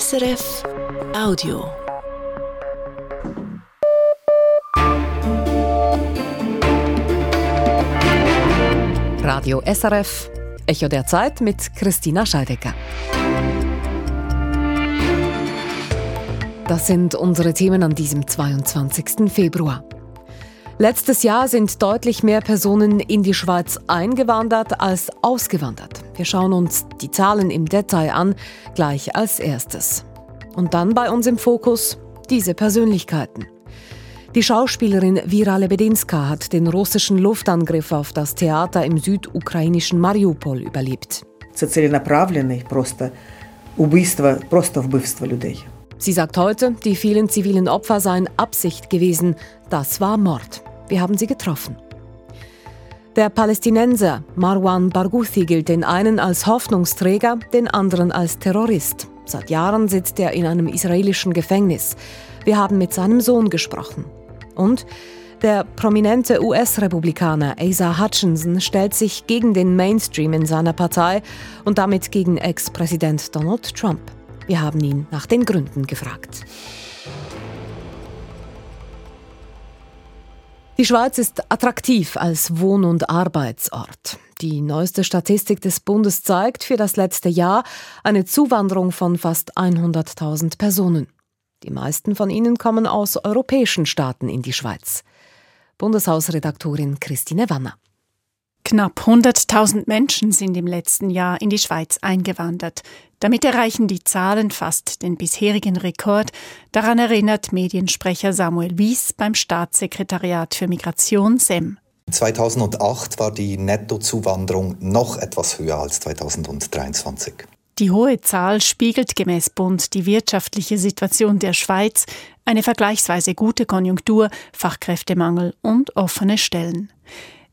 SRF Audio. Radio SRF, Echo der Zeit mit Christina Scheidecker. Das sind unsere Themen an diesem 22. Februar. Letztes Jahr sind deutlich mehr Personen in die Schweiz eingewandert als ausgewandert. Wir schauen uns die Zahlen im Detail an, gleich als erstes. Und dann bei uns im Fokus diese Persönlichkeiten. Die Schauspielerin Vira Lebedinska hat den russischen Luftangriff auf das Theater im südukrainischen Mariupol überlebt. Sie sagt heute, die vielen zivilen Opfer seien Absicht gewesen. Das war Mord. Wir haben sie getroffen. Der Palästinenser Marwan Barghouthi gilt den einen als Hoffnungsträger, den anderen als Terrorist. Seit Jahren sitzt er in einem israelischen Gefängnis. Wir haben mit seinem Sohn gesprochen. Und der prominente US-Republikaner Asa Hutchinson stellt sich gegen den Mainstream in seiner Partei und damit gegen Ex-Präsident Donald Trump. Wir haben ihn nach den Gründen gefragt. Die Schweiz ist attraktiv als Wohn- und Arbeitsort. Die neueste Statistik des Bundes zeigt für das letzte Jahr eine Zuwanderung von fast 100.000 Personen. Die meisten von ihnen kommen aus europäischen Staaten in die Schweiz. Bundeshausredaktorin Christine Wanner. Knapp 100.000 Menschen sind im letzten Jahr in die Schweiz eingewandert. Damit erreichen die Zahlen fast den bisherigen Rekord. Daran erinnert Mediensprecher Samuel Wies beim Staatssekretariat für Migration SEM. 2008 war die Nettozuwanderung noch etwas höher als 2023. Die hohe Zahl spiegelt gemäß Bund die wirtschaftliche Situation der Schweiz, eine vergleichsweise gute Konjunktur, Fachkräftemangel und offene Stellen.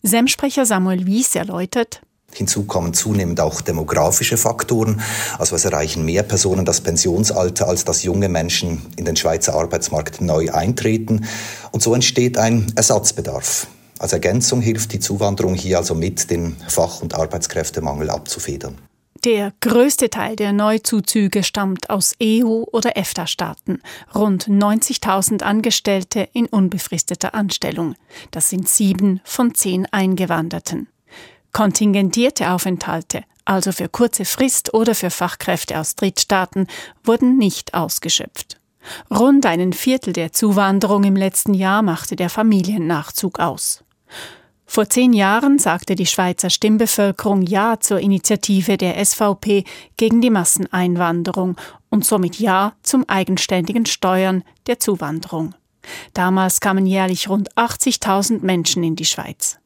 SEM-Sprecher Samuel Wies erläutert, Hinzu kommen zunehmend auch demografische Faktoren. Also es erreichen mehr Personen das Pensionsalter, als dass junge Menschen in den Schweizer Arbeitsmarkt neu eintreten. Und so entsteht ein Ersatzbedarf. Als Ergänzung hilft die Zuwanderung hier also mit, den Fach- und Arbeitskräftemangel abzufedern. Der größte Teil der Neuzuzüge stammt aus EU- oder EFTA-Staaten. Rund 90.000 Angestellte in unbefristeter Anstellung. Das sind sieben von zehn Eingewanderten. Kontingentierte Aufenthalte, also für kurze Frist oder für Fachkräfte aus Drittstaaten, wurden nicht ausgeschöpft. Rund einen Viertel der Zuwanderung im letzten Jahr machte der Familiennachzug aus. Vor zehn Jahren sagte die Schweizer Stimmbevölkerung Ja zur Initiative der SVP gegen die Masseneinwanderung und somit Ja zum eigenständigen Steuern der Zuwanderung. Damals kamen jährlich rund 80.000 Menschen in die Schweiz.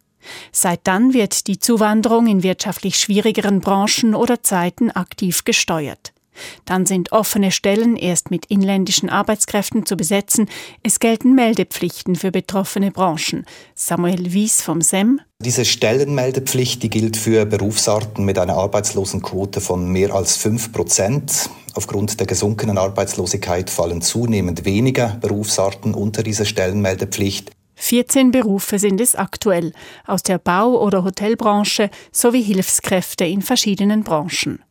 Seit dann wird die Zuwanderung in wirtschaftlich schwierigeren Branchen oder Zeiten aktiv gesteuert. Dann sind offene Stellen erst mit inländischen Arbeitskräften zu besetzen. Es gelten Meldepflichten für betroffene Branchen. Samuel Wies vom SEM. Diese Stellenmeldepflicht die gilt für Berufsarten mit einer Arbeitslosenquote von mehr als 5 Prozent. Aufgrund der gesunkenen Arbeitslosigkeit fallen zunehmend weniger Berufsarten unter diese Stellenmeldepflicht. 14 Berufe sind es aktuell, aus der Bau- oder Hotelbranche sowie Hilfskräfte in verschiedenen Branchen.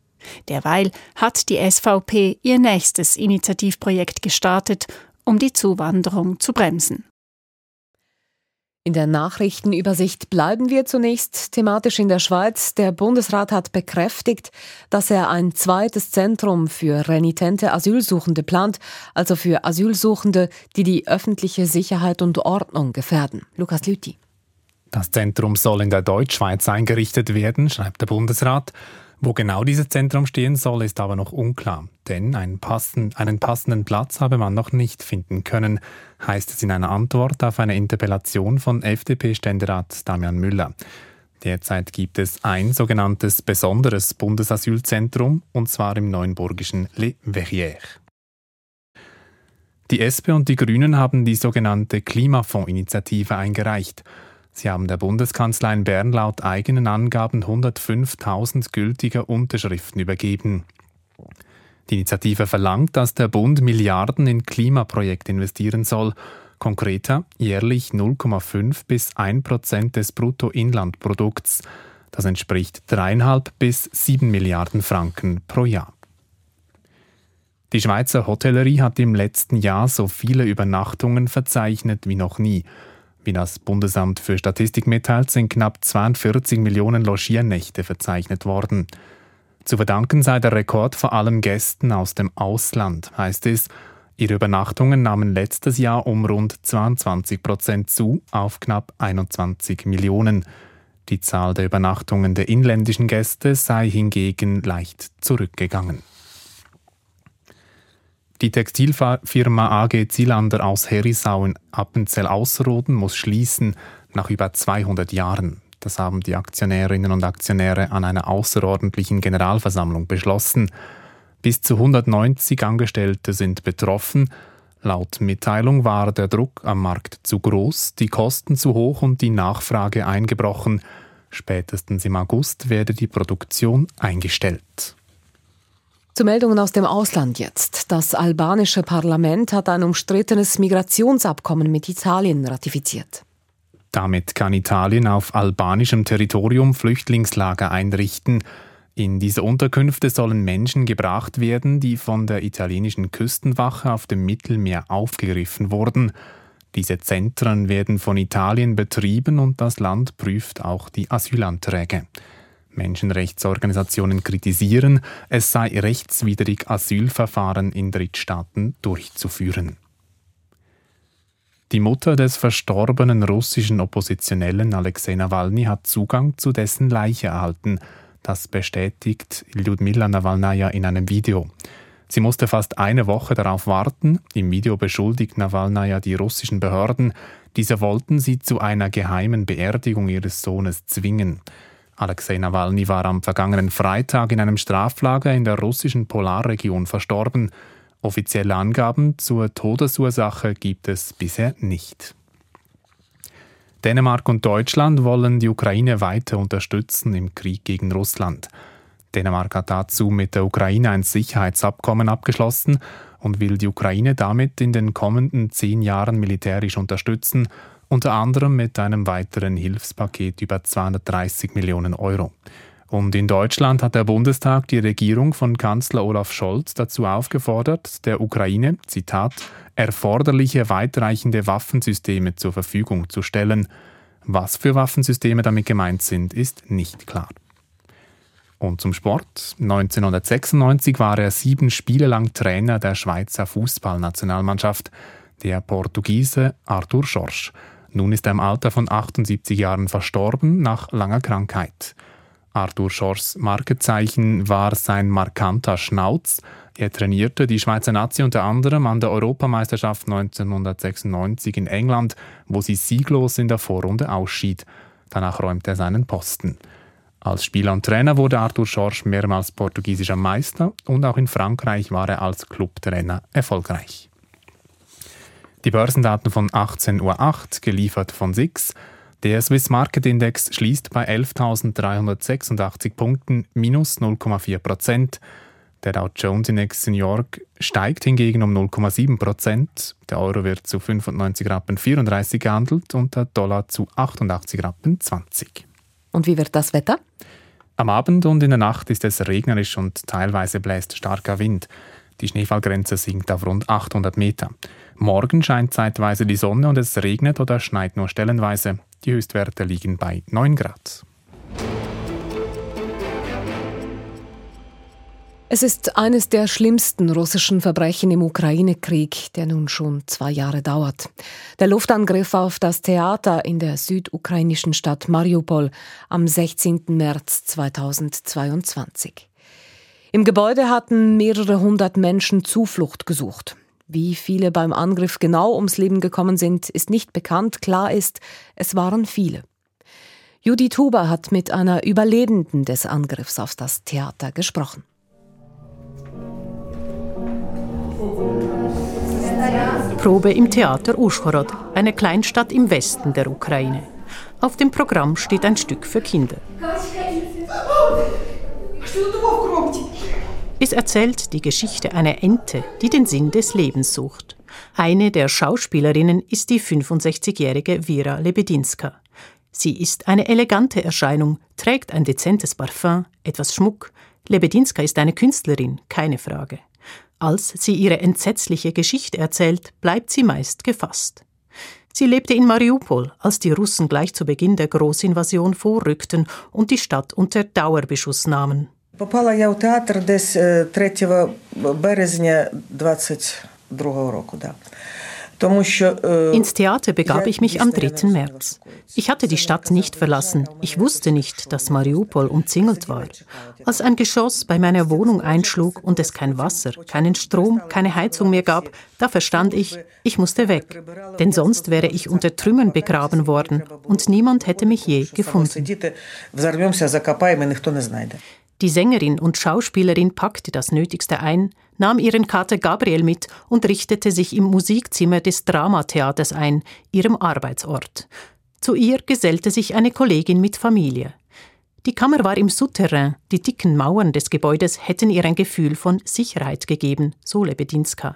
Derweil hat die SVP ihr nächstes Initiativprojekt gestartet, um die Zuwanderung zu bremsen. In der Nachrichtenübersicht bleiben wir zunächst thematisch in der Schweiz. Der Bundesrat hat bekräftigt, dass er ein zweites Zentrum für renitente Asylsuchende plant, also für Asylsuchende, die die öffentliche Sicherheit und Ordnung gefährden. Lukas Lüthi. Das Zentrum soll in der Deutschschweiz eingerichtet werden, schreibt der Bundesrat. Wo genau dieses Zentrum stehen soll, ist aber noch unklar, denn einen, passen, einen passenden Platz habe man noch nicht finden können, heißt es in einer Antwort auf eine Interpellation von FDP-Ständerat Damian Müller. Derzeit gibt es ein sogenanntes besonderes Bundesasylzentrum, und zwar im neuenburgischen Le Verrières. Die SP und die Grünen haben die sogenannte Klimafondsinitiative eingereicht. Sie haben der Bundeskanzlei in Bern laut eigenen Angaben 105.000 gültige Unterschriften übergeben. Die Initiative verlangt, dass der Bund Milliarden in Klimaprojekte investieren soll, konkreter jährlich 0,5 bis 1 Prozent des Bruttoinlandprodukts. Das entspricht dreieinhalb bis sieben Milliarden Franken pro Jahr. Die Schweizer Hotellerie hat im letzten Jahr so viele Übernachtungen verzeichnet wie noch nie. Wie das Bundesamt für Statistik mitteilt, sind knapp 42 Millionen Logiernächte verzeichnet worden. Zu verdanken sei der Rekord vor allem Gästen aus dem Ausland, heißt es. Ihre Übernachtungen nahmen letztes Jahr um rund 22 Prozent zu, auf knapp 21 Millionen. Die Zahl der Übernachtungen der inländischen Gäste sei hingegen leicht zurückgegangen. Die Textilfirma AG Zielander aus Herisau in Appenzell-Ausserrhoden muss schließen nach über 200 Jahren. Das haben die Aktionärinnen und Aktionäre an einer außerordentlichen Generalversammlung beschlossen. Bis zu 190 Angestellte sind betroffen. Laut Mitteilung war der Druck am Markt zu groß, die Kosten zu hoch und die Nachfrage eingebrochen. Spätestens im August werde die Produktion eingestellt. Zu Meldungen aus dem Ausland jetzt. Das albanische Parlament hat ein umstrittenes Migrationsabkommen mit Italien ratifiziert. Damit kann Italien auf albanischem Territorium Flüchtlingslager einrichten. In diese Unterkünfte sollen Menschen gebracht werden, die von der italienischen Küstenwache auf dem Mittelmeer aufgegriffen wurden. Diese Zentren werden von Italien betrieben und das Land prüft auch die Asylanträge. Menschenrechtsorganisationen kritisieren, es sei rechtswidrig, Asylverfahren in Drittstaaten durchzuführen. Die Mutter des verstorbenen russischen Oppositionellen Alexei Nawalny hat Zugang zu dessen Leiche erhalten. Das bestätigt Lyudmila Nawalnaja in einem Video. Sie musste fast eine Woche darauf warten. Im Video beschuldigt Nawalnaja die russischen Behörden, diese wollten sie zu einer geheimen Beerdigung ihres Sohnes zwingen. Alexei Nawalny war am vergangenen Freitag in einem Straflager in der russischen Polarregion verstorben. Offizielle Angaben zur Todesursache gibt es bisher nicht. Dänemark und Deutschland wollen die Ukraine weiter unterstützen im Krieg gegen Russland. Dänemark hat dazu mit der Ukraine ein Sicherheitsabkommen abgeschlossen und will die Ukraine damit in den kommenden zehn Jahren militärisch unterstützen unter anderem mit einem weiteren Hilfspaket über 230 Millionen Euro. Und in Deutschland hat der Bundestag die Regierung von Kanzler Olaf Scholz dazu aufgefordert, der Ukraine, Zitat, erforderliche weitreichende Waffensysteme zur Verfügung zu stellen. Was für Waffensysteme damit gemeint sind, ist nicht klar. Und zum Sport. 1996 war er sieben Spiele lang Trainer der Schweizer Fußballnationalmannschaft, der Portugiese Arthur Schorsch. Nun ist er im Alter von 78 Jahren verstorben nach langer Krankheit. Arthur Schors Markezeichen war sein markanter Schnauz. Er trainierte die Schweizer Nazi unter anderem an der Europameisterschaft 1996 in England, wo sie sieglos in der Vorrunde ausschied. Danach räumte er seinen Posten. Als Spieler und Trainer wurde Arthur Schorsch mehrmals portugiesischer Meister und auch in Frankreich war er als Clubtrainer erfolgreich. Die Börsendaten von 18.08 Uhr, geliefert von SIX. Der Swiss Market Index schließt bei 11.386 Punkten, minus 0,4 Prozent. Der Dow Jones Index in New York steigt hingegen um 0,7 Prozent. Der Euro wird zu 95 Rappen 34 gehandelt und der Dollar zu 88 Rappen 20. Und wie wird das Wetter? Am Abend und in der Nacht ist es regnerisch und teilweise bläst starker Wind. Die Schneefallgrenze sinkt auf rund 800 Meter. Morgen scheint zeitweise die Sonne und es regnet oder schneit nur stellenweise. Die Höchstwerte liegen bei 9 Grad. Es ist eines der schlimmsten russischen Verbrechen im Ukraine-Krieg, der nun schon zwei Jahre dauert. Der Luftangriff auf das Theater in der südukrainischen Stadt Mariupol am 16. März 2022. Im Gebäude hatten mehrere hundert Menschen Zuflucht gesucht. Wie viele beim Angriff genau ums Leben gekommen sind, ist nicht bekannt. Klar ist, es waren viele. Judith Huber hat mit einer Überlebenden des Angriffs auf das Theater gesprochen. Probe im Theater Uschhorod, eine Kleinstadt im Westen der Ukraine. Auf dem Programm steht ein Stück für Kinder. Es erzählt die Geschichte einer Ente, die den Sinn des Lebens sucht. Eine der Schauspielerinnen ist die 65-jährige Vera Lebedinska. Sie ist eine elegante Erscheinung, trägt ein dezentes Parfum, etwas Schmuck. Lebedinska ist eine Künstlerin, keine Frage. Als sie ihre entsetzliche Geschichte erzählt, bleibt sie meist gefasst. Sie lebte in Mariupol, als die Russen gleich zu Beginn der Großinvasion vorrückten und die Stadt unter Dauerbeschuss nahmen. Попала я у театр десь 3 березня 22 року. Да. Ins Theater begab ich mich am 3. März. Ich hatte die Stadt nicht verlassen. Ich wusste nicht, dass Mariupol umzingelt war. Als ein Geschoss bei meiner Wohnung einschlug und es kein Wasser, keinen Strom, keine Heizung mehr gab, da verstand ich, ich musste weg. Denn sonst wäre ich unter Trümmern begraben worden und niemand hätte mich je gefunden. Die Sängerin und Schauspielerin packte das Nötigste ein, nahm ihren Kater Gabriel mit und richtete sich im Musikzimmer des Dramatheaters ein, ihrem Arbeitsort. Zu ihr gesellte sich eine Kollegin mit Familie. Die Kammer war im Souterrain, die dicken Mauern des Gebäudes hätten ihr ein Gefühl von Sicherheit gegeben, so Lebedinska.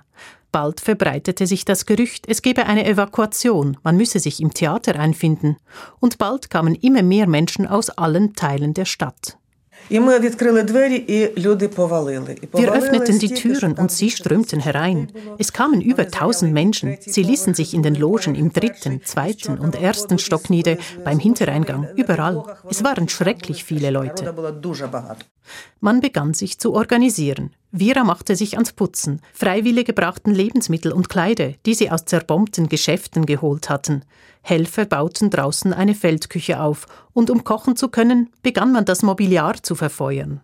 Bald verbreitete sich das Gerücht, es gebe eine Evakuation, man müsse sich im Theater einfinden, und bald kamen immer mehr Menschen aus allen Teilen der Stadt. Wir öffneten die Türen und sie strömten herein. Es kamen über tausend Menschen. Sie ließen sich in den Logen im dritten, zweiten und ersten Stock nieder, beim Hintereingang, überall. Es waren schrecklich viele Leute. Man begann sich zu organisieren. Vira machte sich ans Putzen. Freiwillige brachten Lebensmittel und Kleider, die sie aus zerbombten Geschäften geholt hatten. Helfer bauten draußen eine Feldküche auf, und um kochen zu können, begann man das Mobiliar zu verfeuern.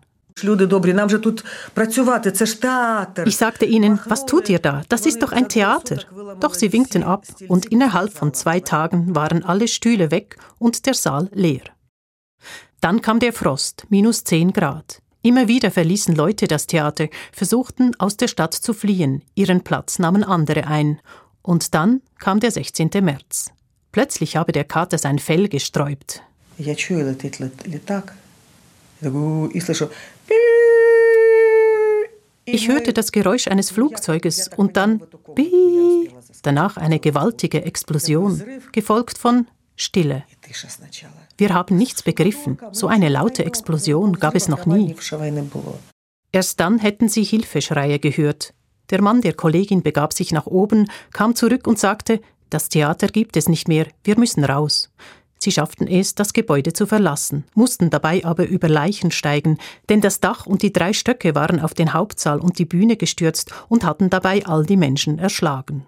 Ich sagte ihnen, was tut ihr da? Das ist doch ein Theater. Doch sie winkten ab, und innerhalb von zwei Tagen waren alle Stühle weg und der Saal leer. Dann kam der Frost, minus zehn Grad. Immer wieder verließen Leute das Theater, versuchten aus der Stadt zu fliehen, ihren Platz nahmen andere ein. Und dann kam der 16. März. Plötzlich habe der Kater sein Fell gesträubt. Ich hörte das Geräusch eines Flugzeuges und dann danach eine gewaltige Explosion, gefolgt von Stille. Wir haben nichts begriffen. So eine laute Explosion gab es noch nie. Erst dann hätten sie Hilfeschreie gehört. Der Mann der Kollegin begab sich nach oben, kam zurück und sagte, das Theater gibt es nicht mehr, wir müssen raus. Sie schafften es, das Gebäude zu verlassen, mussten dabei aber über Leichen steigen, denn das Dach und die drei Stöcke waren auf den Hauptsaal und die Bühne gestürzt und hatten dabei all die Menschen erschlagen.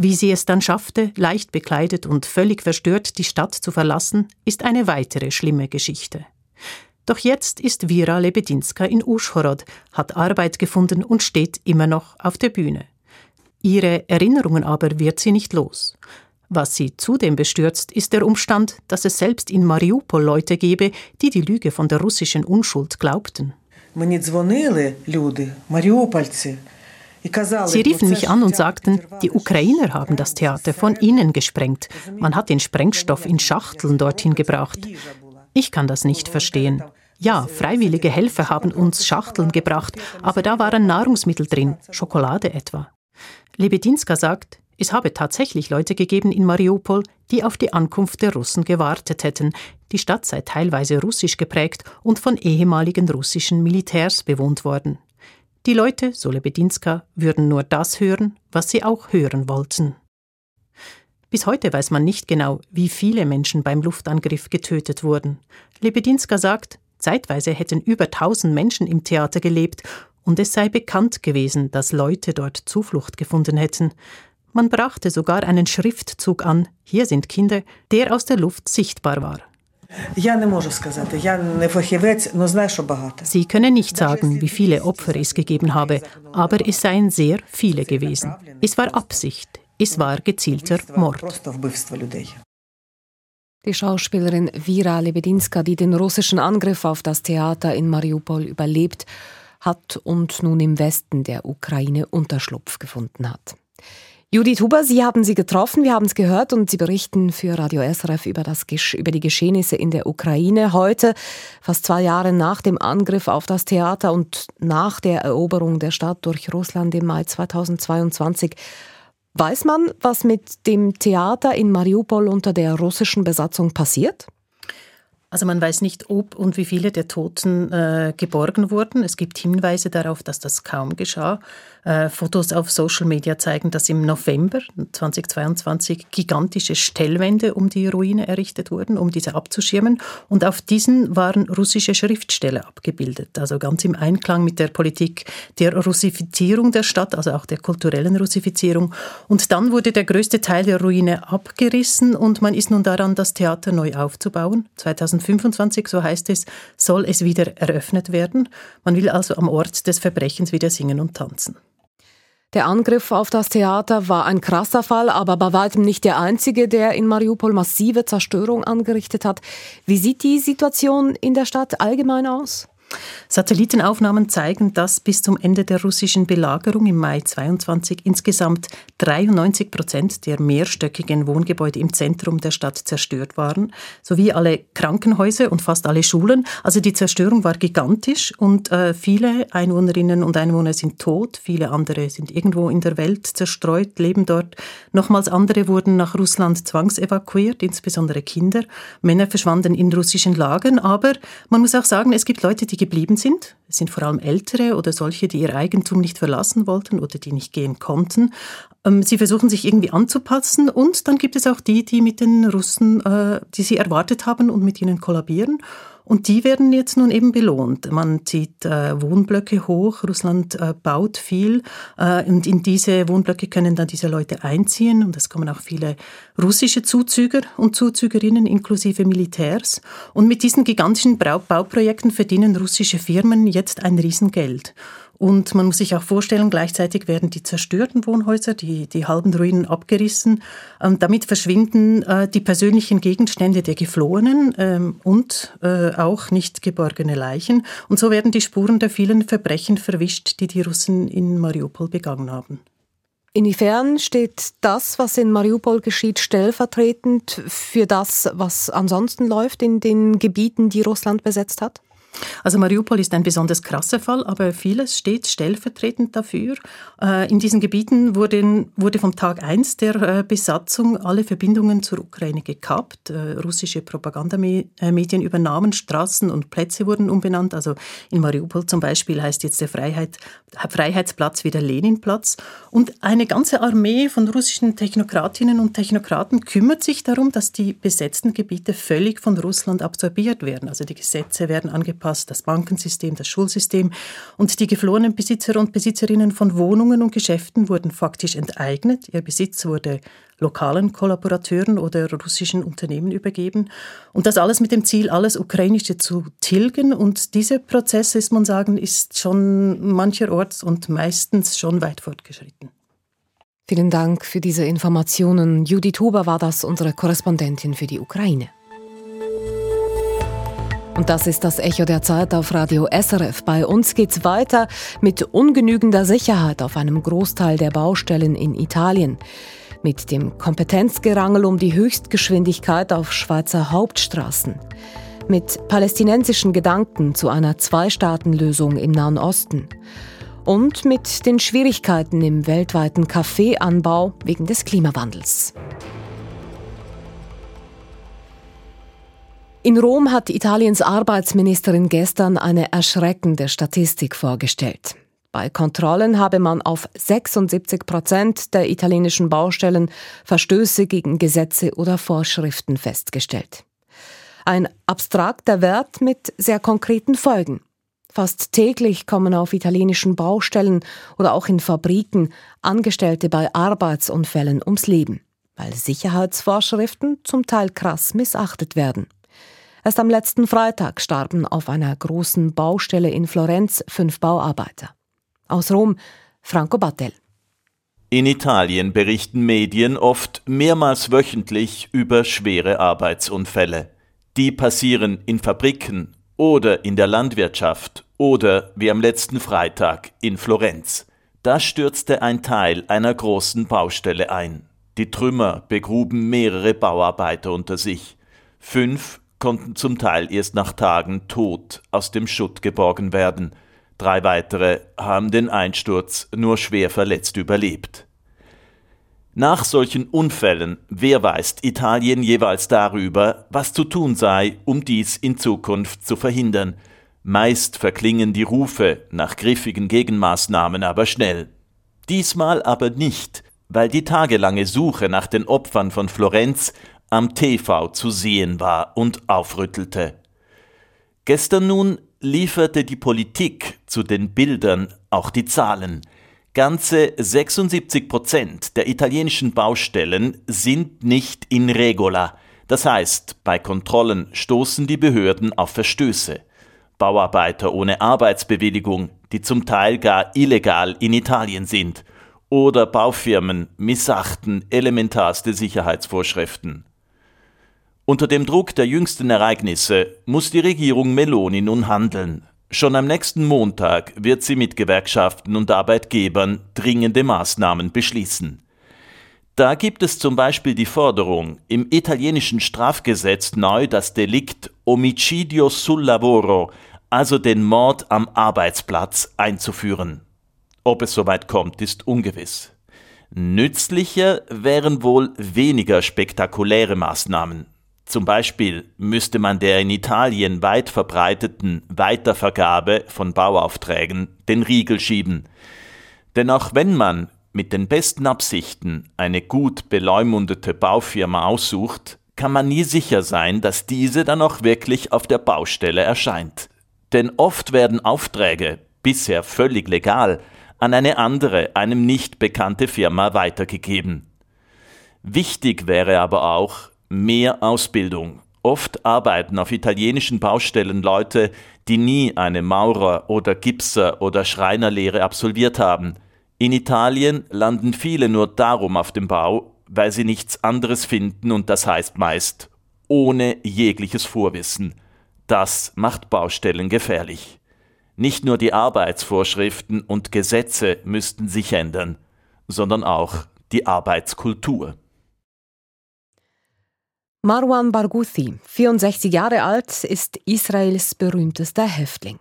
Wie sie es dann schaffte, leicht bekleidet und völlig verstört die Stadt zu verlassen, ist eine weitere schlimme Geschichte. Doch jetzt ist Vira Lebedinska in Uschhorod, hat Arbeit gefunden und steht immer noch auf der Bühne. Ihre Erinnerungen aber wird sie nicht los. Was sie zudem bestürzt, ist der Umstand, dass es selbst in Mariupol Leute gebe, die die Lüge von der russischen Unschuld glaubten. Sie riefen mich an und sagten, die Ukrainer haben das Theater von innen gesprengt. Man hat den Sprengstoff in Schachteln dorthin gebracht. Ich kann das nicht verstehen. Ja, freiwillige Helfer haben uns Schachteln gebracht, aber da waren Nahrungsmittel drin, Schokolade etwa. Lebedinska sagt, es habe tatsächlich Leute gegeben in Mariupol, die auf die Ankunft der Russen gewartet hätten. Die Stadt sei teilweise russisch geprägt und von ehemaligen russischen Militärs bewohnt worden. Die Leute, so Lebedinska, würden nur das hören, was sie auch hören wollten. Bis heute weiß man nicht genau, wie viele Menschen beim Luftangriff getötet wurden. Lebedinska sagt, zeitweise hätten über 1000 Menschen im Theater gelebt und es sei bekannt gewesen, dass Leute dort Zuflucht gefunden hätten. Man brachte sogar einen Schriftzug an, hier sind Kinder, der aus der Luft sichtbar war. Sie können nicht sagen, wie viele Opfer es gegeben habe, aber es seien sehr viele gewesen. Es war Absicht, es war gezielter Mord. Die Schauspielerin Vira Lebedinska, die den russischen Angriff auf das Theater in Mariupol überlebt hat und nun im Westen der Ukraine Unterschlupf gefunden hat. Judith Huber, Sie haben sie getroffen, wir haben es gehört und Sie berichten für Radio SRF über, das, über die Geschehnisse in der Ukraine. Heute, fast zwei Jahre nach dem Angriff auf das Theater und nach der Eroberung der Stadt durch Russland im Mai 2022. Weiß man, was mit dem Theater in Mariupol unter der russischen Besatzung passiert? Also man weiß nicht, ob und wie viele der Toten äh, geborgen wurden. Es gibt Hinweise darauf, dass das kaum geschah. Äh, Fotos auf Social Media zeigen, dass im November 2022 gigantische Stellwände um die Ruine errichtet wurden, um diese abzuschirmen. Und auf diesen waren russische Schriftsteller abgebildet. Also ganz im Einklang mit der Politik der Russifizierung der Stadt, also auch der kulturellen Russifizierung. Und dann wurde der größte Teil der Ruine abgerissen und man ist nun daran, das Theater neu aufzubauen. 2025, so heißt es, soll es wieder eröffnet werden. Man will also am Ort des Verbrechens wieder singen und tanzen. Der Angriff auf das Theater war ein krasser Fall, aber bei weitem nicht der einzige, der in Mariupol massive Zerstörung angerichtet hat. Wie sieht die Situation in der Stadt allgemein aus? Satellitenaufnahmen zeigen, dass bis zum Ende der russischen Belagerung im Mai 22 insgesamt 93 Prozent der mehrstöckigen Wohngebäude im Zentrum der Stadt zerstört waren, sowie alle Krankenhäuser und fast alle Schulen. Also die Zerstörung war gigantisch und äh, viele Einwohnerinnen und Einwohner sind tot, viele andere sind irgendwo in der Welt zerstreut, leben dort. Nochmals andere wurden nach Russland zwangsevakuiert, insbesondere Kinder. Männer verschwanden in russischen Lagern, aber man muss auch sagen, es gibt Leute, die geblieben sind. Es sind vor allem Ältere oder solche, die ihr Eigentum nicht verlassen wollten oder die nicht gehen konnten. Ähm, sie versuchen sich irgendwie anzupassen und dann gibt es auch die, die mit den Russen, äh, die sie erwartet haben und mit ihnen kollabieren. Und die werden jetzt nun eben belohnt. Man zieht äh, Wohnblöcke hoch, Russland äh, baut viel äh, und in diese Wohnblöcke können dann diese Leute einziehen und es kommen auch viele russische Zuzüger und Zuzügerinnen inklusive Militärs. Und mit diesen gigantischen Bauprojekten verdienen russische Firmen jetzt ein Riesengeld. Und man muss sich auch vorstellen, gleichzeitig werden die zerstörten Wohnhäuser, die, die halben Ruinen abgerissen. Ähm, damit verschwinden äh, die persönlichen Gegenstände der Geflohenen ähm, und äh, auch nicht geborgene Leichen. Und so werden die Spuren der vielen Verbrechen verwischt, die die Russen in Mariupol begangen haben. Inwiefern steht das, was in Mariupol geschieht, stellvertretend für das, was ansonsten läuft in den Gebieten, die Russland besetzt hat? Also Mariupol ist ein besonders krasser Fall, aber vieles steht stellvertretend dafür. Äh, in diesen Gebieten wurden, wurde vom Tag 1 der äh, Besatzung alle Verbindungen zur Ukraine gekappt. Äh, russische Propagandamedien übernahmen, Straßen und Plätze wurden umbenannt. Also in Mariupol zum Beispiel heißt jetzt der Freiheit, Freiheitsplatz wieder Leninplatz. Und eine ganze Armee von russischen Technokratinnen und Technokraten kümmert sich darum, dass die besetzten Gebiete völlig von Russland absorbiert werden. Also die Gesetze werden angepasst angepasst, das Bankensystem, das Schulsystem. Und die geflohenen Besitzer und Besitzerinnen von Wohnungen und Geschäften wurden faktisch enteignet. Ihr Besitz wurde lokalen Kollaborateuren oder russischen Unternehmen übergeben. Und das alles mit dem Ziel, alles Ukrainische zu tilgen. Und dieser Prozess, ist man sagen, ist schon mancherorts und meistens schon weit fortgeschritten. Vielen Dank für diese Informationen. Judith Huber war das, unsere Korrespondentin für die Ukraine. Und das ist das Echo der Zeit auf Radio SRF. Bei uns geht's weiter mit ungenügender Sicherheit auf einem Großteil der Baustellen in Italien. Mit dem Kompetenzgerangel um die Höchstgeschwindigkeit auf Schweizer Hauptstraßen. Mit palästinensischen Gedanken zu einer Zwei-Staaten-Lösung im Nahen Osten. Und mit den Schwierigkeiten im weltweiten Kaffeeanbau wegen des Klimawandels. In Rom hat Italiens Arbeitsministerin gestern eine erschreckende Statistik vorgestellt. Bei Kontrollen habe man auf 76 Prozent der italienischen Baustellen Verstöße gegen Gesetze oder Vorschriften festgestellt. Ein abstrakter Wert mit sehr konkreten Folgen. Fast täglich kommen auf italienischen Baustellen oder auch in Fabriken Angestellte bei Arbeitsunfällen ums Leben, weil Sicherheitsvorschriften zum Teil krass missachtet werden. Erst am letzten Freitag starben auf einer großen Baustelle in Florenz fünf Bauarbeiter. Aus Rom Franco Battel. In Italien berichten Medien oft mehrmals wöchentlich über schwere Arbeitsunfälle. Die passieren in Fabriken oder in der Landwirtschaft oder wie am letzten Freitag in Florenz. Da stürzte ein Teil einer großen Baustelle ein. Die Trümmer begruben mehrere Bauarbeiter unter sich. Fünf konnten zum Teil erst nach Tagen tot aus dem Schutt geborgen werden. Drei weitere haben den Einsturz nur schwer verletzt überlebt. Nach solchen Unfällen wehrweist Italien jeweils darüber, was zu tun sei, um dies in Zukunft zu verhindern. Meist verklingen die Rufe nach griffigen Gegenmaßnahmen aber schnell. Diesmal aber nicht, weil die tagelange Suche nach den Opfern von Florenz am TV zu sehen war und aufrüttelte. Gestern nun lieferte die Politik zu den Bildern auch die Zahlen – Ganze 76 Prozent der italienischen Baustellen sind nicht in regola. Das heißt, bei Kontrollen stoßen die Behörden auf Verstöße. Bauarbeiter ohne Arbeitsbewilligung, die zum Teil gar illegal in Italien sind, oder Baufirmen missachten elementarste Sicherheitsvorschriften. Unter dem Druck der jüngsten Ereignisse muss die Regierung Meloni nun handeln. Schon am nächsten Montag wird sie mit Gewerkschaften und Arbeitgebern dringende Maßnahmen beschließen. Da gibt es zum Beispiel die Forderung, im italienischen Strafgesetz neu das Delikt Omicidio sul lavoro, also den Mord am Arbeitsplatz, einzuführen. Ob es soweit kommt, ist ungewiss. Nützlicher wären wohl weniger spektakuläre Maßnahmen. Zum Beispiel müsste man der in Italien weit verbreiteten Weitervergabe von Bauaufträgen den Riegel schieben. Denn auch wenn man mit den besten Absichten eine gut beleumundete Baufirma aussucht, kann man nie sicher sein, dass diese dann auch wirklich auf der Baustelle erscheint. Denn oft werden Aufträge, bisher völlig legal, an eine andere, einem nicht bekannte Firma weitergegeben. Wichtig wäre aber auch, mehr Ausbildung. Oft arbeiten auf italienischen Baustellen Leute, die nie eine Maurer- oder Gipser- oder Schreinerlehre absolviert haben. In Italien landen viele nur darum auf dem Bau, weil sie nichts anderes finden und das heißt meist ohne jegliches Vorwissen. Das macht Baustellen gefährlich. Nicht nur die Arbeitsvorschriften und Gesetze müssten sich ändern, sondern auch die Arbeitskultur. Marwan Barghouthi, 64 Jahre alt, ist Israels berühmtester Häftling.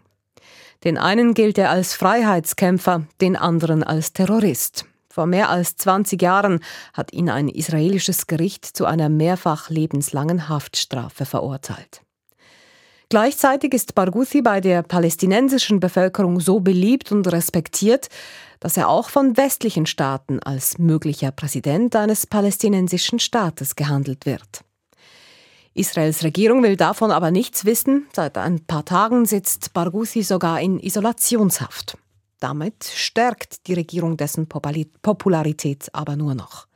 Den einen gilt er als Freiheitskämpfer, den anderen als Terrorist. Vor mehr als 20 Jahren hat ihn ein israelisches Gericht zu einer mehrfach lebenslangen Haftstrafe verurteilt. Gleichzeitig ist Barghouthi bei der palästinensischen Bevölkerung so beliebt und respektiert, dass er auch von westlichen Staaten als möglicher Präsident eines palästinensischen Staates gehandelt wird. Israels Regierung will davon aber nichts wissen. Seit ein paar Tagen sitzt Barghouthi sogar in Isolationshaft. Damit stärkt die Regierung dessen Popularität aber nur noch.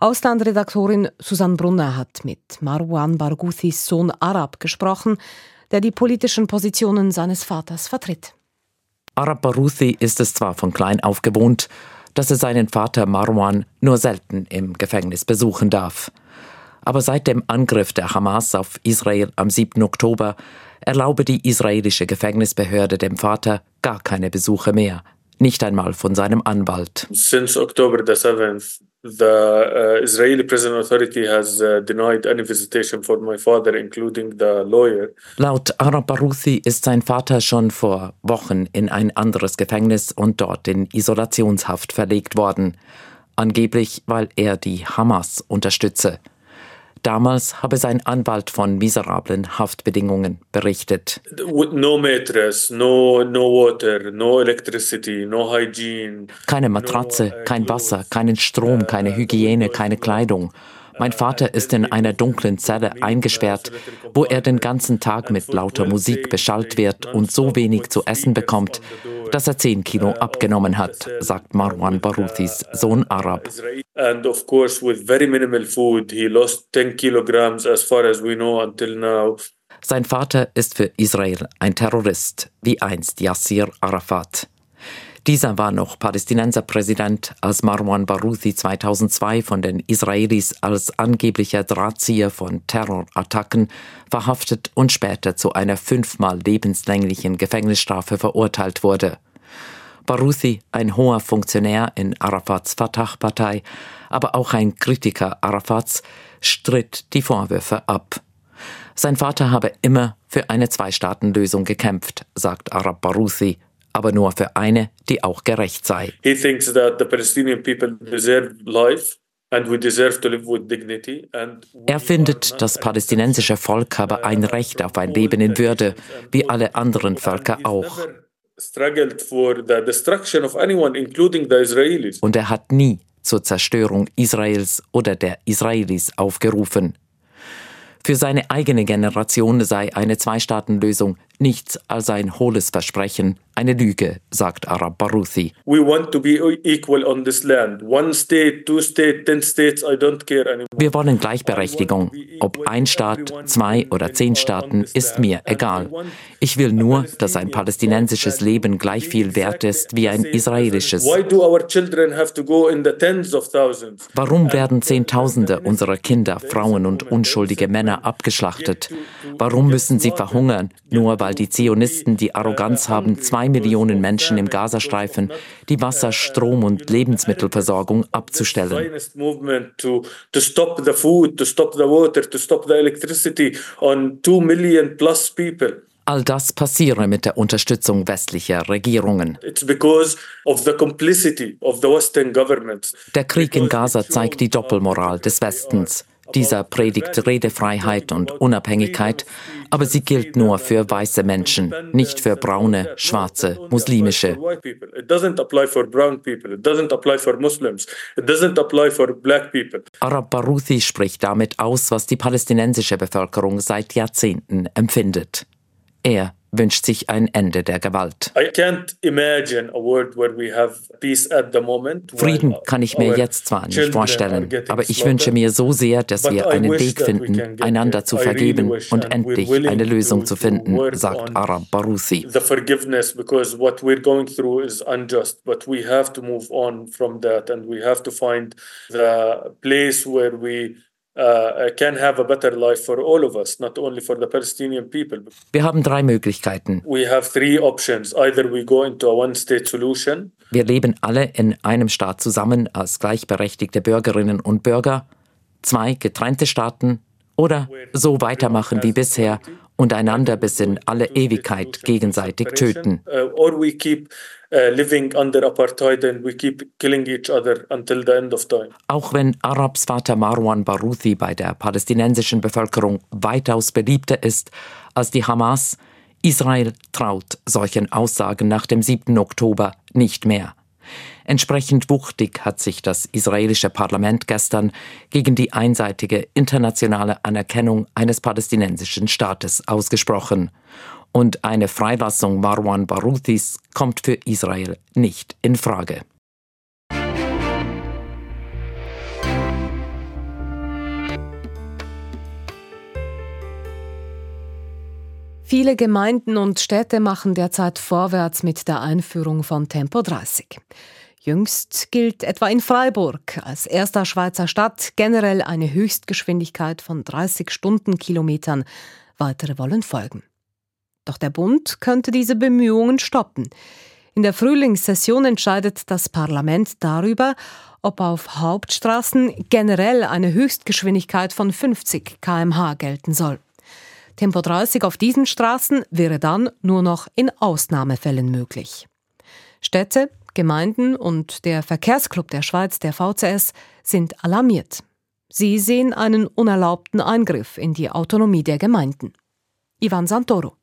Auslandredaktorin Susanne Brunner hat mit Marwan Barghouthis Sohn Arab gesprochen, der die politischen Positionen seines Vaters vertritt. Arab Baruthi ist es zwar von klein auf gewohnt, dass er seinen Vater Marwan nur selten im Gefängnis besuchen darf. Aber seit dem Angriff der Hamas auf Israel am 7. Oktober erlaube die israelische Gefängnisbehörde dem Vater gar keine Besuche mehr, nicht einmal von seinem Anwalt. Since October the 7th, the uh, Israeli prison authority has uh, denied any visitation for my father, including the lawyer. Laut Arab Baruthi ist sein Vater schon vor Wochen in ein anderes Gefängnis und dort in Isolationshaft verlegt worden, angeblich weil er die Hamas unterstütze. Damals habe sein Anwalt von miserablen Haftbedingungen berichtet. No mattress, no, no water, no electricity, no hygiene. Keine Matratze, uh, kein Wasser, keinen Strom, keine uh, Hygiene, keine Kleidung. Mein Vater ist in einer dunklen Zelle eingesperrt, wo er den ganzen Tag mit lauter Musik beschallt wird und so wenig zu essen bekommt, dass er 10 Kilo abgenommen hat, sagt Marwan Baruthis Sohn Arab. And of course with very minimal food he lost 10 kilograms as far as we know until now. Sein Vater ist für Israel ein Terrorist, wie einst Yassir Arafat. Dieser war noch Palästinenserpräsident, als Marwan Baruthi 2002 von den Israelis als angeblicher Drahtzieher von Terrorattacken verhaftet und später zu einer fünfmal lebenslänglichen Gefängnisstrafe verurteilt wurde. Baruthi, ein hoher Funktionär in Arafats Fatah-Partei, aber auch ein Kritiker Arafats, stritt die Vorwürfe ab. Sein Vater habe immer für eine Zwei-Staaten-Lösung gekämpft, sagt Arab Baruthi, aber nur für eine, die auch gerecht sei. He thinks that the Palestinian people deserve life. Er findet, das palästinensische Volk habe ein Recht auf ein Leben in Würde, wie alle anderen Völker auch. Und er hat nie zur Zerstörung Israels oder der Israelis aufgerufen. Für seine eigene Generation sei eine Zwei-Staaten-Lösung nichts als ein hohles Versprechen, eine Lüge, sagt Arab Baruthi. State, state, states. Wir wollen Gleichberechtigung. Ob ein Staat, zwei oder zehn Staaten, ist mir egal. Ich will nur, dass ein palästinensisches Leben gleich viel wert ist wie ein israelisches. Warum werden Zehntausende unserer Kinder, Frauen und unschuldige Männer abgeschlachtet? Warum müssen sie verhungern, nur weil die Zionisten die Arroganz haben, zwei Millionen Menschen im Gazastreifen die Wasser-, Strom- und Lebensmittelversorgung abzustellen. All das passiere mit der Unterstützung westlicher Regierungen. Der Krieg in Gaza zeigt die Doppelmoral des Westens. Dieser predigt Redefreiheit und Unabhängigkeit, aber sie gilt nur für weiße Menschen, nicht für braune, schwarze, muslimische. Arab Baruthi spricht damit aus, was die palästinensische Bevölkerung seit Jahrzehnten empfindet. Er wünscht sich ein Ende der Gewalt. Frieden kann ich mir jetzt zwar nicht vorstellen, aber ich wünsche mir so sehr, dass wir einen Weg finden, einander zu vergeben und endlich eine Lösung zu finden, sagt Arab Baruthi. The forgiveness because what we're going through is unjust, but we have to move on from that and we have to find the place where we Uh, wir haben drei Möglichkeiten. Wir leben alle in einem Staat zusammen als gleichberechtigte Bürgerinnen und Bürger, zwei getrennte Staaten oder so weitermachen wie bisher und einander bis in alle Ewigkeit gegenseitig töten. Uh, Auch wenn Arabs Vater Marwan Baruthi bei der palästinensischen Bevölkerung weitaus beliebter ist als die Hamas, Israel traut solchen Aussagen nach dem 7. Oktober nicht mehr. Entsprechend wuchtig hat sich das israelische Parlament gestern gegen die einseitige internationale Anerkennung eines palästinensischen Staates ausgesprochen. Und eine Freilassung Marwan Baruthis kommt für Israel nicht in Frage. Viele Gemeinden und Städte machen derzeit vorwärts mit der Einführung von Tempo 30. Jüngst gilt etwa in Freiburg als erster Schweizer Stadt generell eine Höchstgeschwindigkeit von 30 Stundenkilometern. Weitere wollen folgen. Doch der Bund könnte diese Bemühungen stoppen. In der Frühlingssession entscheidet das Parlament darüber, ob auf Hauptstraßen generell eine Höchstgeschwindigkeit von 50 km/h gelten soll. Tempo 30 auf diesen Straßen wäre dann nur noch in Ausnahmefällen möglich. Städte, Gemeinden und der Verkehrsclub der Schweiz, der VCS, sind alarmiert. Sie sehen einen unerlaubten Eingriff in die Autonomie der Gemeinden. Ivan Santoro.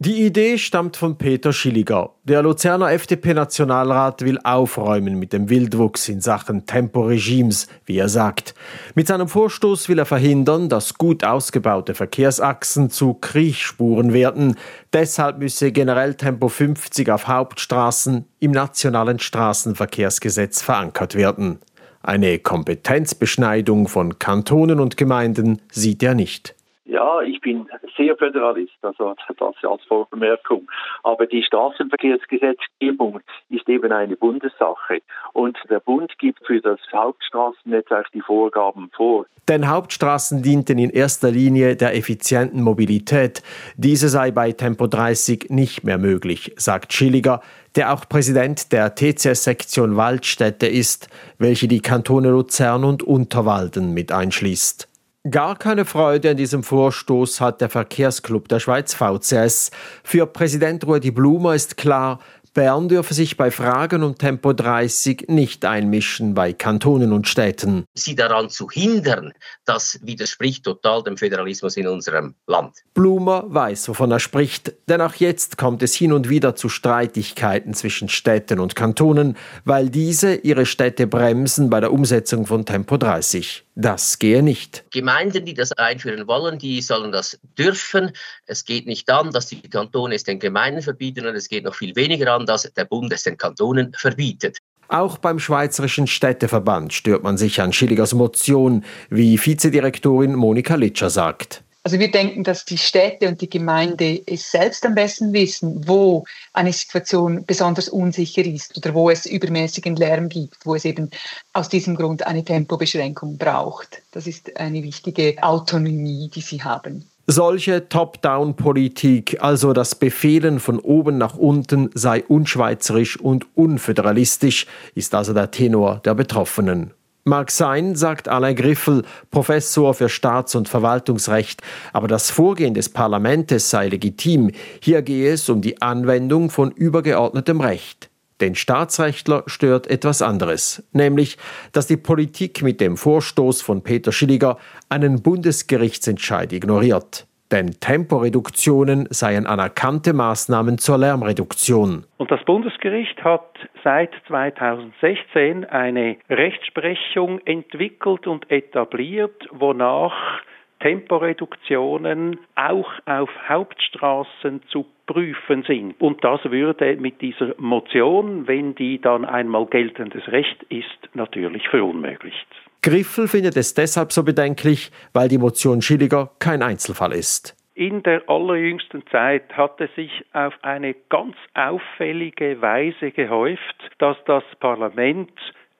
Die Idee stammt von Peter Schilliger. Der Luzerner FDP-Nationalrat will aufräumen mit dem Wildwuchs in Sachen Temporegimes, wie er sagt. Mit seinem Vorstoß will er verhindern, dass gut ausgebaute Verkehrsachsen zu Kriechspuren werden. Deshalb müsse generell Tempo 50 auf Hauptstraßen im nationalen Straßenverkehrsgesetz verankert werden. Eine Kompetenzbeschneidung von Kantonen und Gemeinden sieht er nicht. Ja, ich bin sehr Föderalist, also das als Vorbemerkung. Aber die Straßenverkehrsgesetzgebung ist eben eine Bundessache. Und der Bund gibt für das Hauptstraßennetzwerk die Vorgaben vor. Denn Hauptstraßen dienten in erster Linie der effizienten Mobilität. Diese sei bei Tempo 30 nicht mehr möglich, sagt Schilliger, der auch Präsident der TCS-Sektion Waldstädte ist, welche die Kantone Luzern und Unterwalden mit einschließt. Gar keine Freude an diesem Vorstoß hat der Verkehrsclub der Schweiz VCS. Für Präsident Rudi Blumer ist klar, Bern dürfe sich bei Fragen um Tempo 30 nicht einmischen bei Kantonen und Städten. Sie daran zu hindern, das widerspricht total dem Föderalismus in unserem Land. Blumer weiß, wovon er spricht, denn auch jetzt kommt es hin und wieder zu Streitigkeiten zwischen Städten und Kantonen, weil diese ihre Städte bremsen bei der Umsetzung von Tempo 30. Das gehe nicht. Gemeinden, die das einführen wollen, die sollen das dürfen. Es geht nicht an, dass die Kantone es den Gemeinden verbieten und es geht noch viel weniger an, dass der Bund es den Kantonen verbietet. Auch beim Schweizerischen Städteverband stört man sich an Schilligers Motion, wie Vizedirektorin Monika Litscher sagt. Also wir denken, dass die Städte und die Gemeinde es selbst am besten wissen, wo eine Situation besonders unsicher ist oder wo es übermäßigen Lärm gibt, wo es eben aus diesem Grund eine Tempobeschränkung braucht. Das ist eine wichtige Autonomie, die sie haben. Solche Top-Down-Politik, also das Befehlen von oben nach unten, sei unschweizerisch und unföderalistisch, ist also der Tenor der Betroffenen. Mag sein, sagt Alain Griffel, Professor für Staats- und Verwaltungsrecht, aber das Vorgehen des Parlaments sei legitim. Hier gehe es um die Anwendung von übergeordnetem Recht. Den Staatsrechtler stört etwas anderes, nämlich, dass die Politik mit dem Vorstoß von Peter Schilliger einen Bundesgerichtsentscheid ignoriert. Denn Temporeduktionen seien anerkannte Maßnahmen zur Lärmreduktion. Und das Bundesgericht hat seit 2016 eine Rechtsprechung entwickelt und etabliert, wonach Temporeduktionen auch auf Hauptstraßen zu prüfen sind. Und das würde mit dieser Motion, wenn die dann einmal geltendes Recht ist, natürlich verunmöglicht. Griffel findet es deshalb so bedenklich, weil die Motion Schilliger kein Einzelfall ist. In der allerjüngsten Zeit hat es sich auf eine ganz auffällige Weise gehäuft, dass das Parlament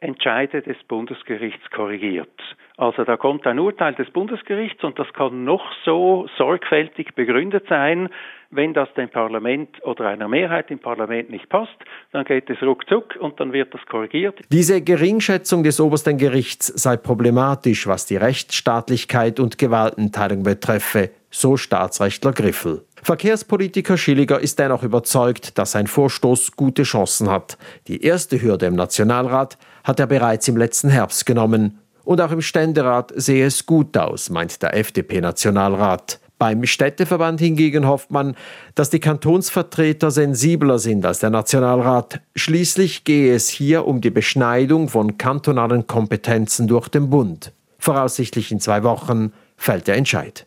Entscheide des Bundesgerichts korrigiert. Also da kommt ein Urteil des Bundesgerichts und das kann noch so sorgfältig begründet sein, wenn das dem Parlament oder einer Mehrheit im Parlament nicht passt, dann geht es ruckzuck und dann wird das korrigiert. Diese Geringschätzung des obersten Gerichts sei problematisch, was die Rechtsstaatlichkeit und Gewaltenteilung betreffe, so Staatsrechtler Griffel. Verkehrspolitiker Schilliger ist dennoch überzeugt, dass sein Vorstoß gute Chancen hat. Die erste Hürde im Nationalrat hat er bereits im letzten Herbst genommen. Und auch im Ständerat sehe es gut aus, meint der FDP-Nationalrat. Beim Städteverband hingegen hofft man, dass die Kantonsvertreter sensibler sind als der Nationalrat. Schließlich gehe es hier um die Beschneidung von kantonalen Kompetenzen durch den Bund. Voraussichtlich in zwei Wochen fällt der Entscheid.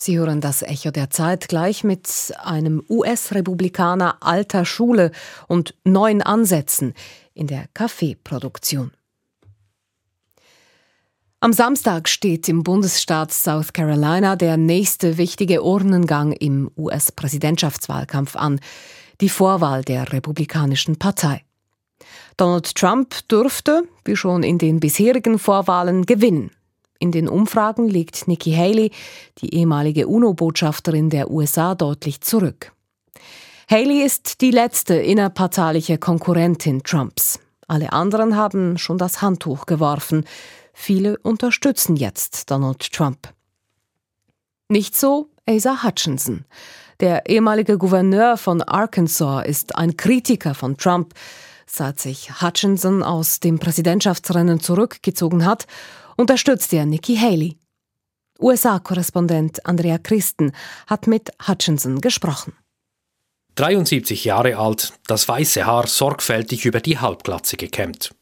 Sie hören das Echo der Zeit gleich mit einem US-Republikaner alter Schule und neuen Ansätzen in der Kaffeeproduktion. Am Samstag steht im Bundesstaat South Carolina der nächste wichtige Urnengang im US-Präsidentschaftswahlkampf an, die Vorwahl der Republikanischen Partei. Donald Trump dürfte, wie schon in den bisherigen Vorwahlen, gewinnen. In den Umfragen liegt Nikki Haley, die ehemalige UNO-Botschafterin der USA, deutlich zurück. Haley ist die letzte innerparteiliche Konkurrentin Trumps. Alle anderen haben schon das Handtuch geworfen. Viele unterstützen jetzt Donald Trump. Nicht so Asa Hutchinson. Der ehemalige Gouverneur von Arkansas ist ein Kritiker von Trump, seit sich Hutchinson aus dem Präsidentschaftsrennen zurückgezogen hat, unterstützt er Nikki Haley. USA-Korrespondent Andrea Christen hat mit Hutchinson gesprochen. 73 Jahre alt, das weiße Haar sorgfältig über die Halbglatze gekämmt.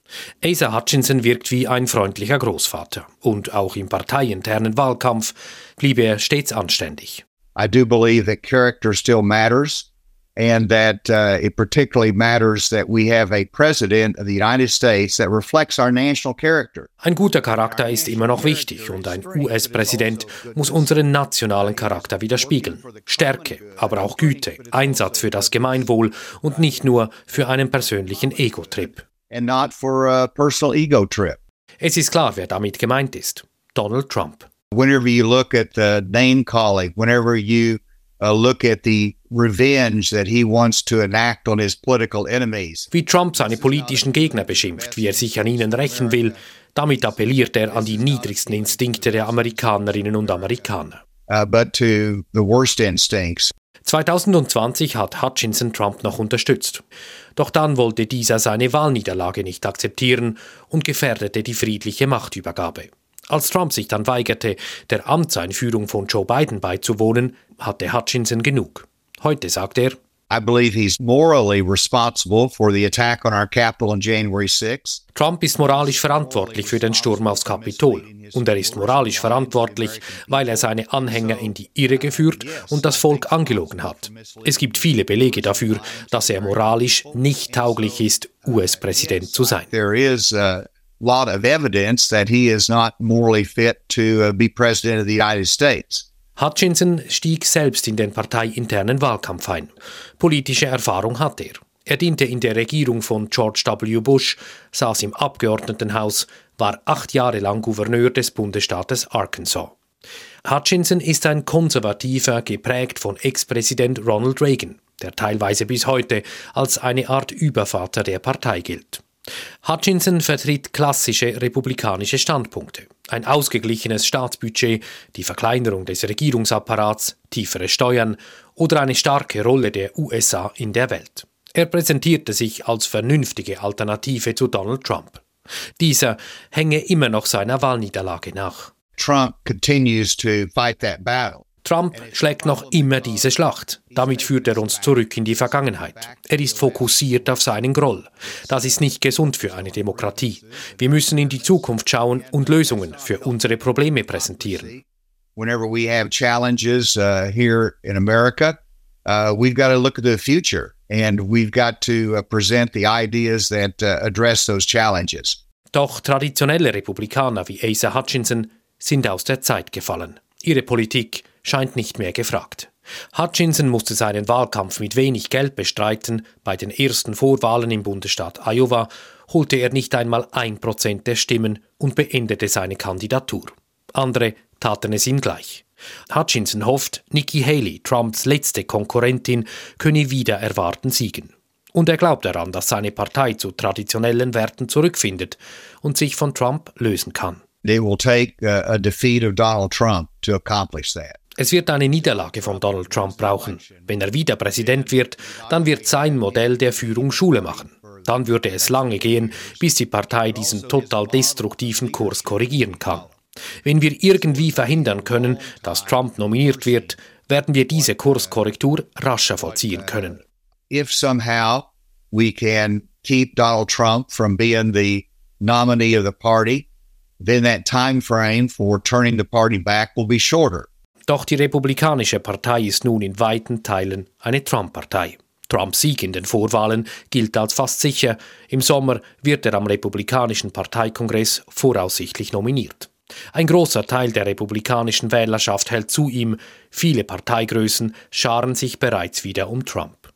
Asa Hutchinson wirkt wie ein freundlicher Großvater. Und auch im parteiinternen Wahlkampf blieb er stets anständig. I do believe that character still matters and that uh, it particularly matters that we have a president of the United States that reflects our national character. Ein guter Charakter ist immer noch wichtig und ein US-Präsident muss unseren nationalen Charakter widerspiegeln. Stärke, aber auch Güte, Einsatz für das Gemeinwohl und nicht nur für einen persönlichen Ego-Trip. And not for a personal ego trip. Es ist klar, wer damit gemeint ist. Donald Trump. Whenever you look at the name calling, whenever you uh, look at the revenge that he wants to enact on his political enemies. Wie Trump seine politischen Gegner beschimpft, wie er sich an ihnen rächen will, damit appelliert er an die niedrigsten Instinkte der Amerikanerinnen und Amerikaner. Uh, but to the worst instincts. 2020 hat Hutchinson Trump noch unterstützt. Doch dann wollte dieser seine Wahlniederlage nicht akzeptieren und gefährdete die friedliche Machtübergabe. Als Trump sich dann weigerte, der Amtseinführung von Joe Biden beizuwohnen, hatte Hutchinson genug. Heute sagt er, I believe he's morally responsible for the attack on our Capitol on January 6. Trump ist moralisch verantwortlich für den Sturm aufs Kapitol. Und er ist moralisch verantwortlich, weil er seine Anhänger in die Irre geführt und das Volk angelogen hat. Es gibt viele Belege dafür, dass er moralisch nicht tauglich ist, US-Präsident zu sein. There is a lot of evidence that he is not morally fit to uh, be president of the United States. Hutchinson stieg selbst in den parteiinternen Wahlkampf ein. Politische Erfahrung hat er. Er diente in der Regierung von George W. Bush, saß im Abgeordnetenhaus, war acht Jahre lang Gouverneur des Bundesstaates Arkansas. Hutchinson ist ein Konservativer, geprägt von Ex-Präsident Ronald Reagan, der teilweise bis heute als eine Art Übervater der Partei gilt. Hutchinson vertritt klassische republikanische Standpunkte. Ein ausgeglichenes Staatsbudget, die Verkleinerung des Regierungsapparats, tiefere Steuern oder eine starke Rolle der USA in der Welt. Er präsentierte sich als vernünftige Alternative zu Donald Trump. Dieser hänge immer noch seiner Wahlniederlage nach. Trump continues to fight that battle. Trump schlägt noch immer diese Schlacht. Damit führt er uns zurück in die Vergangenheit. Er ist fokussiert auf seinen Groll. Das ist nicht gesund für eine Demokratie. Wir müssen in die Zukunft schauen und Lösungen für unsere Probleme präsentieren. Whenever we have challenges uh, here in America, uh, we've got to look at the future and we've got to uh, present the ideas that uh, address those challenges. Doch traditionelle Republikaner wie Asa Hutchinson sind aus der Zeit gefallen. Ihre Politik scheint nicht mehr gefragt. Hutchinson musste seinen Wahlkampf mit wenig Geld bestreiten. Bei den ersten Vorwahlen im Bundesstaat Iowa holte er nicht einmal ein Prozent der Stimmen und beendete seine Kandidatur. Andere taten es ihm gleich. Hutchinson hofft, Nikki Haley, Trumps letzte Konkurrentin, könne wieder erwarten siegen. Und er glaubt daran, dass seine Partei zu traditionellen Werten zurückfindet und sich von Trump lösen kann. It will take a defeat of Donald Trump to accomplish that. Es wird eine Niederlage von Donald Trump brauchen. Wenn er wieder Präsident wird, dann wird sein Modell der Führung Schule machen. Dann würde es lange gehen, bis die Partei diesen total destruktiven Kurs korrigieren kann. Wenn wir irgendwie verhindern können, dass Trump nominiert wird, werden wir diese Kurskorrektur rascher vollziehen können. If somehow we can keep Donald Trump from being the nominee of the party, then that time frame for turning the party back will be shorter. Doch die Republikanische Partei ist nun in weiten Teilen eine Trump-Partei. Trumps Sieg in den Vorwahlen gilt als fast sicher. Im Sommer wird er am Republikanischen Parteikongress voraussichtlich nominiert. Ein großer Teil der republikanischen Wählerschaft hält zu ihm, viele Parteigrößen scharen sich bereits wieder um Trump.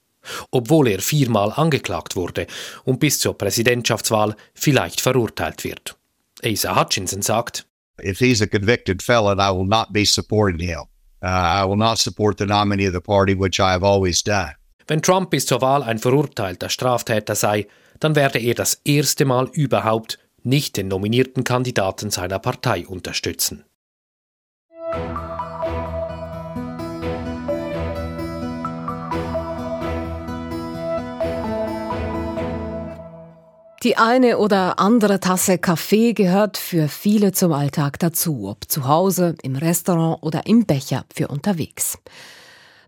Obwohl er viermal angeklagt wurde und bis zur Präsidentschaftswahl vielleicht verurteilt wird. Asa Hutchinson sagt, if he's a convicted felon, I will not be supporting him. Uh, I will not support the nominee of the party, which I have always done. Wenn Trump bis zur Wahl ein verurteilter Straftäter sei, dann werde er das erste Mal überhaupt nicht den nominierten Kandidaten seiner Partei unterstützen. Die eine oder andere Tasse Kaffee gehört für viele zum Alltag dazu, ob zu Hause, im Restaurant oder im Becher für unterwegs.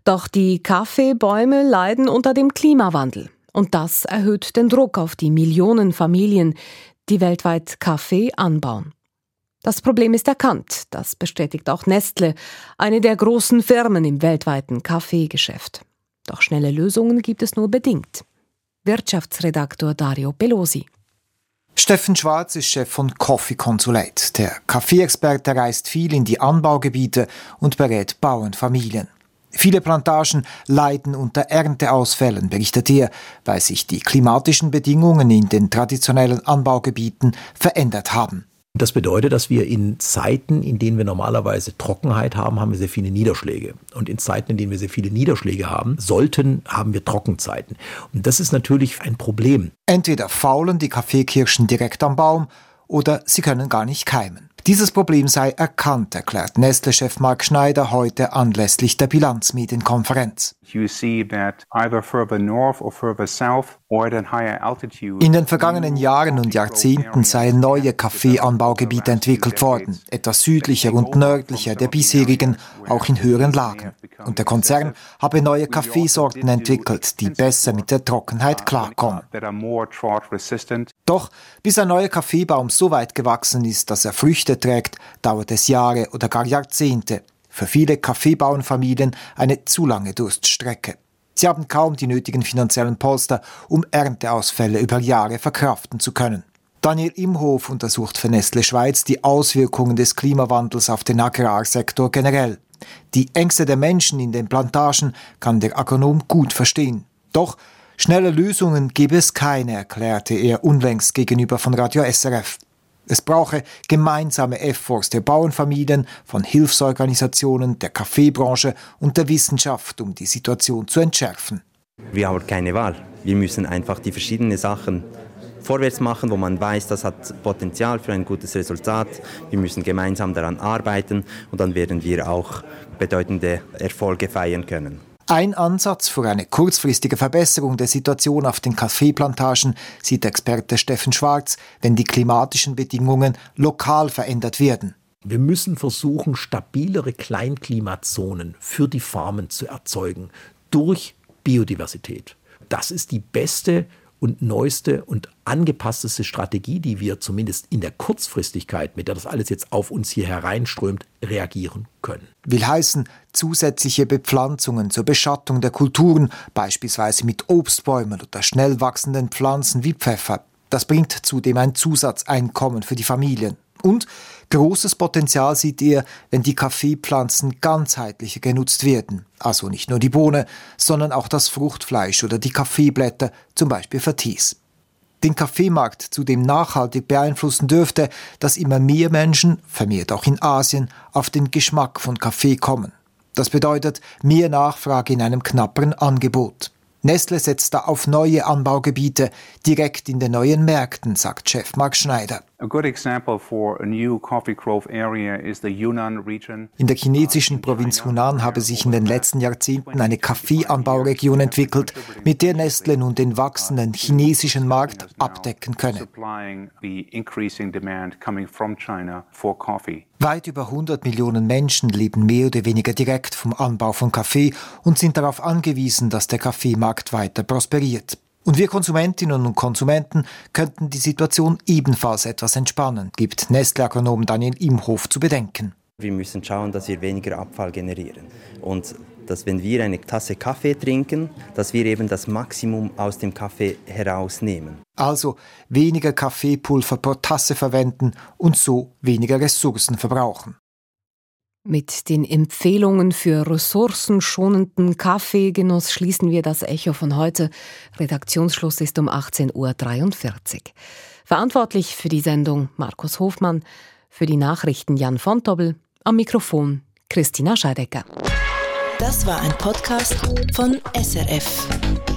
Doch die Kaffeebäume leiden unter dem Klimawandel. Und das erhöht den Druck auf die Millionen Familien, die weltweit Kaffee anbauen. Das Problem ist erkannt, das bestätigt auch Nestle, eine der großen Firmen im weltweiten Kaffeegeschäft. Doch schnelle Lösungen gibt es nur bedingt. Wirtschaftsredaktor Dario Pelosi. Steffen Schwarz ist Chef von Coffee Consulate. Der Kaffeeexperte reist viel in die Anbaugebiete und berät Bauernfamilien. Viele Plantagen leiden unter Ernteausfällen, berichtet er, weil sich die klimatischen Bedingungen in den traditionellen Anbaugebieten verändert haben. Das bedeutet, dass wir in Zeiten, in denen wir normalerweise Trockenheit haben, haben wir sehr viele Niederschläge. Und in Zeiten, in denen wir sehr viele Niederschläge haben, sollten, haben wir Trockenzeiten. Und das ist natürlich ein Problem. Entweder faulen die Kaffeekirschen direkt am Baum oder sie können gar nicht keimen. Dieses Problem sei erkannt, erklärt Nestle-Chef Mark Schneider heute anlässlich der Bilanzmedienkonferenz. In den vergangenen Jahren und Jahrzehnten seien neue Kaffeeanbaugebiete entwickelt worden, etwas südlicher und nördlicher der bisherigen, auch in höheren Lagen. Und der Konzern habe neue Kaffeesorten entwickelt, die besser mit der Trockenheit klarkommen. Doch bis ein neuer Kaffeebaum so weit gewachsen ist, dass er Früchte trägt, dauert es Jahre oder gar Jahrzehnte. Für viele Kaffeebauernfamilien eine zu lange Durststrecke. Sie haben kaum die nötigen finanziellen Polster, um Ernteausfälle über Jahre verkraften zu können. Daniel Imhof untersucht für Nestle Schweiz die Auswirkungen des Klimawandels auf den Agrarsektor generell. Die Ängste der Menschen in den Plantagen kann der Agronom gut verstehen. Doch schnelle Lösungen gebe es keine, erklärte er unlängst gegenüber von Radio SRF. Es brauche gemeinsame Efforts der Bauernfamilien, von Hilfsorganisationen, der Kaffeebranche und der Wissenschaft, um die Situation zu entschärfen. Wir haben keine Wahl. Wir müssen einfach die verschiedenen Sachen vorwärts machen, wo man weiß, das hat Potenzial für ein gutes Resultat. Wir müssen gemeinsam daran arbeiten und dann werden wir auch bedeutende Erfolge feiern können. Ein Ansatz für eine kurzfristige Verbesserung der Situation auf den Kaffeeplantagen sieht Experte Steffen Schwarz, wenn die klimatischen Bedingungen lokal verändert werden. Wir müssen versuchen, stabilere Kleinklimazonen für die Farmen zu erzeugen durch Biodiversität. Das ist die beste und neueste und angepassteste Strategie, die wir zumindest in der Kurzfristigkeit, mit der das alles jetzt auf uns hier hereinströmt, reagieren können. Will heißen, zusätzliche Bepflanzungen zur Beschattung der Kulturen, beispielsweise mit Obstbäumen oder schnell wachsenden Pflanzen wie Pfeffer. Das bringt zudem ein Zusatzeinkommen für die Familien. Und großes Potenzial sieht er, wenn die Kaffeepflanzen ganzheitlicher genutzt werden. Also nicht nur die Bohne, sondern auch das Fruchtfleisch oder die Kaffeeblätter, zum Beispiel Tees. Den Kaffeemarkt zudem nachhaltig beeinflussen dürfte, dass immer mehr Menschen, vermehrt auch in Asien, auf den Geschmack von Kaffee kommen. Das bedeutet mehr Nachfrage in einem knapperen Angebot. Nestle setzt da auf neue Anbaugebiete direkt in den neuen Märkten, sagt Chef Mark Schneider. In der chinesischen Provinz Hunan habe sich in den letzten Jahrzehnten eine Kaffeeanbauregion entwickelt, mit der Nestle nun den wachsenden chinesischen Markt abdecken könne. Weit über 100 Millionen Menschen leben mehr oder weniger direkt vom Anbau von Kaffee und sind darauf angewiesen, dass der Kaffeemarkt weiter prosperiert. Und wir Konsumentinnen und Konsumenten könnten die Situation ebenfalls etwas entspannen, gibt Nestle-Ökonom Daniel Imhof zu bedenken. Wir müssen schauen, dass wir weniger Abfall generieren. Und dass wenn wir eine Tasse Kaffee trinken, dass wir eben das Maximum aus dem Kaffee herausnehmen. Also weniger Kaffeepulver pro Tasse verwenden und so weniger Ressourcen verbrauchen. Mit den Empfehlungen für ressourcenschonenden Kaffeegenuss schließen wir das Echo von heute. Redaktionsschluss ist um 18.43 Uhr. Verantwortlich für die Sendung Markus Hofmann, für die Nachrichten Jan von Dobbel, am Mikrofon Christina Scheidecker. Das war ein Podcast von SRF.